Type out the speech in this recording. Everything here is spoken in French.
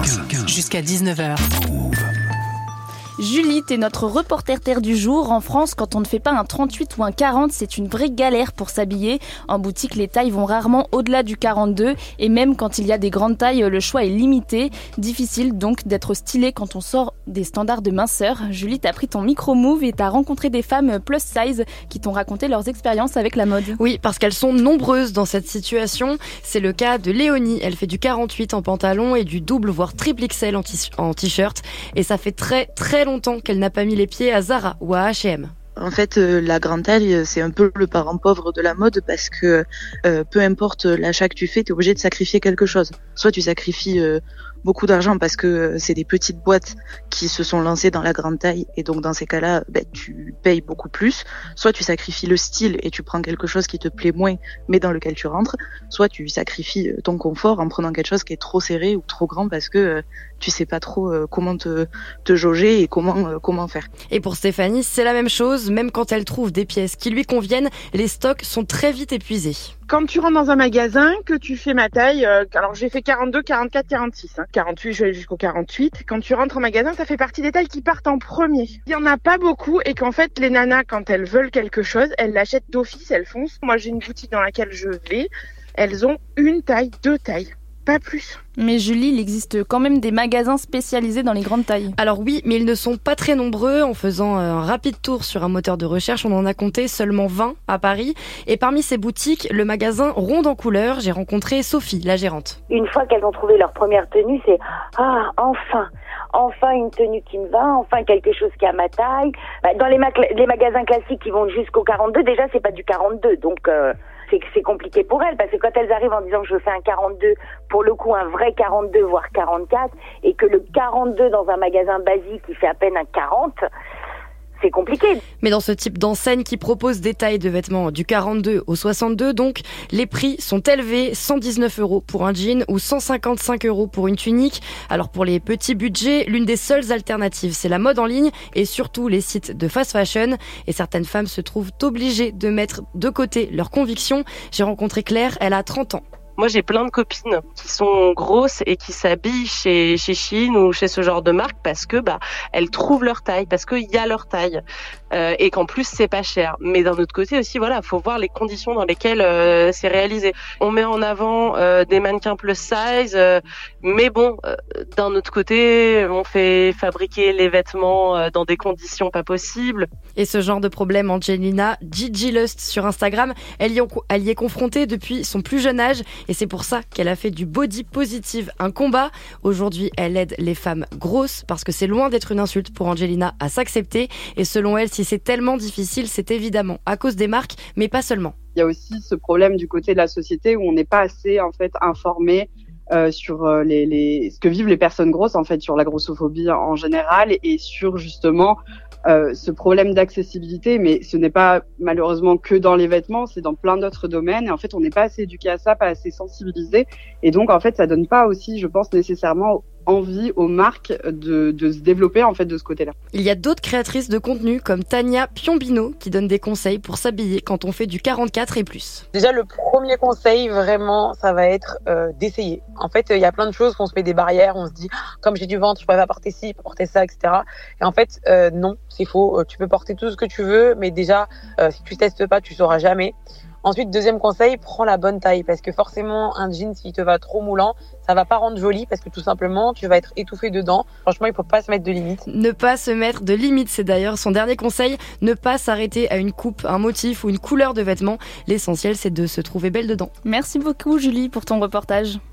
15. Jusqu'à 19h. Julie, t'es notre reporter terre du jour. En France, quand on ne fait pas un 38 ou un 40, c'est une vraie galère pour s'habiller. En boutique, les tailles vont rarement au-delà du 42 et même quand il y a des grandes tailles, le choix est limité. Difficile donc d'être stylé quand on sort des standards de minceur. Julie, t'as pris ton micro-move et t'as rencontré des femmes plus size qui t'ont raconté leurs expériences avec la mode. Oui, parce qu'elles sont nombreuses dans cette situation. C'est le cas de Léonie. Elle fait du 48 en pantalon et du double voire triple XL en t-shirt. Et ça fait très très longtemps qu'elle n'a pas mis les pieds à Zara ou à H&M. En fait, euh, la grande taille, c'est un peu le parent pauvre de la mode parce que euh, peu importe l'achat que tu fais, tu es obligé de sacrifier quelque chose. Soit tu sacrifies euh, beaucoup d'argent parce que c'est des petites boîtes qui se sont lancées dans la grande taille et donc dans ces cas-là, ben, tu payes beaucoup plus. Soit tu sacrifies le style et tu prends quelque chose qui te plaît moins mais dans lequel tu rentres. Soit tu sacrifies ton confort en prenant quelque chose qui est trop serré ou trop grand parce que tu sais pas trop comment te, te jauger et comment comment faire. Et pour Stéphanie, c'est la même chose. Même quand elle trouve des pièces qui lui conviennent, les stocks sont très vite épuisés. Quand tu rentres dans un magasin, que tu fais ma taille, alors j'ai fait 42, 44, 46. Hein. 48, je vais jusqu'au 48. Quand tu rentres en magasin, ça fait partie des tailles qui partent en premier. Il y en a pas beaucoup et qu'en fait, les nanas, quand elles veulent quelque chose, elles l'achètent d'office, elles foncent. Moi, j'ai une boutique dans laquelle je vais. Elles ont une taille, deux tailles pas plus. Mais Julie, il existe quand même des magasins spécialisés dans les grandes tailles. Alors oui, mais ils ne sont pas très nombreux. En faisant un rapide tour sur un moteur de recherche, on en a compté seulement 20 à Paris. Et parmi ces boutiques, le magasin Ronde en couleur, j'ai rencontré Sophie, la gérante. Une fois qu'elles ont trouvé leur première tenue, c'est ah enfin enfin une tenue qui me va, enfin quelque chose qui a ma taille. Bah, dans les, les magasins classiques qui vont jusqu'au 42, déjà c'est pas du 42, donc euh, c'est compliqué pour elles parce que quand elles arrivent en disant que je fais un 42, pour le coup un vrai 42 voire 44 et que le 42 dans un magasin basique il fait à peine un 40, c'est compliqué. Mais dans ce type d'enseigne qui propose des tailles de vêtements du 42 au 62, donc, les prix sont élevés, 119 euros pour un jean ou 155 euros pour une tunique. Alors pour les petits budgets, l'une des seules alternatives, c'est la mode en ligne et surtout les sites de fast fashion. Et certaines femmes se trouvent obligées de mettre de côté leurs convictions. J'ai rencontré Claire, elle a 30 ans. Moi, j'ai plein de copines qui sont grosses et qui s'habillent chez chez Shein ou chez ce genre de marque parce que bah elles trouvent leur taille, parce qu'il y a leur taille euh, et qu'en plus c'est pas cher. Mais d'un autre côté aussi, voilà, faut voir les conditions dans lesquelles euh, c'est réalisé. On met en avant euh, des mannequins plus size, euh, mais bon, euh, d'un autre côté, on fait fabriquer les vêtements dans des conditions pas possibles. Et ce genre de problème, Angelina, Gigi Lust sur Instagram, elle y, est confrontée depuis son plus jeune âge c'est pour ça qu'elle a fait du body positive un combat. Aujourd'hui, elle aide les femmes grosses parce que c'est loin d'être une insulte pour Angelina à s'accepter. Et selon elle, si c'est tellement difficile, c'est évidemment à cause des marques, mais pas seulement. Il y a aussi ce problème du côté de la société où on n'est pas assez en fait informé euh, sur euh, ce que vivent les personnes grosses en fait sur la grossophobie en général et sur justement euh, ce problème d'accessibilité, mais ce n'est pas malheureusement que dans les vêtements, c'est dans plein d'autres domaines. Et en fait, on n'est pas assez éduqué à ça, pas assez sensibilisé. Et donc, en fait, ça donne pas aussi, je pense, nécessairement envie aux marques de, de, se développer en fait de ce côté-là. Il y a d'autres créatrices de contenu comme Tania Piombino qui donne des conseils pour s'habiller quand on fait du 44 et plus. Déjà le premier conseil vraiment ça va être euh, d'essayer. En fait il y a plein de choses qu'on se met des barrières, on se dit comme j'ai du ventre je peux pas porter ci, pas porter ça, etc. Et en fait euh, non c'est faux. Euh, tu peux porter tout ce que tu veux mais déjà euh, si tu testes pas tu sauras jamais. Ensuite, deuxième conseil, prends la bonne taille parce que forcément, un jean, s'il te va trop moulant, ça va pas rendre joli parce que tout simplement, tu vas être étouffé dedans. Franchement, il faut pas se mettre de limites. Ne pas se mettre de limites, c'est d'ailleurs son dernier conseil. Ne pas s'arrêter à une coupe, un motif ou une couleur de vêtement. L'essentiel, c'est de se trouver belle dedans. Merci beaucoup, Julie, pour ton reportage.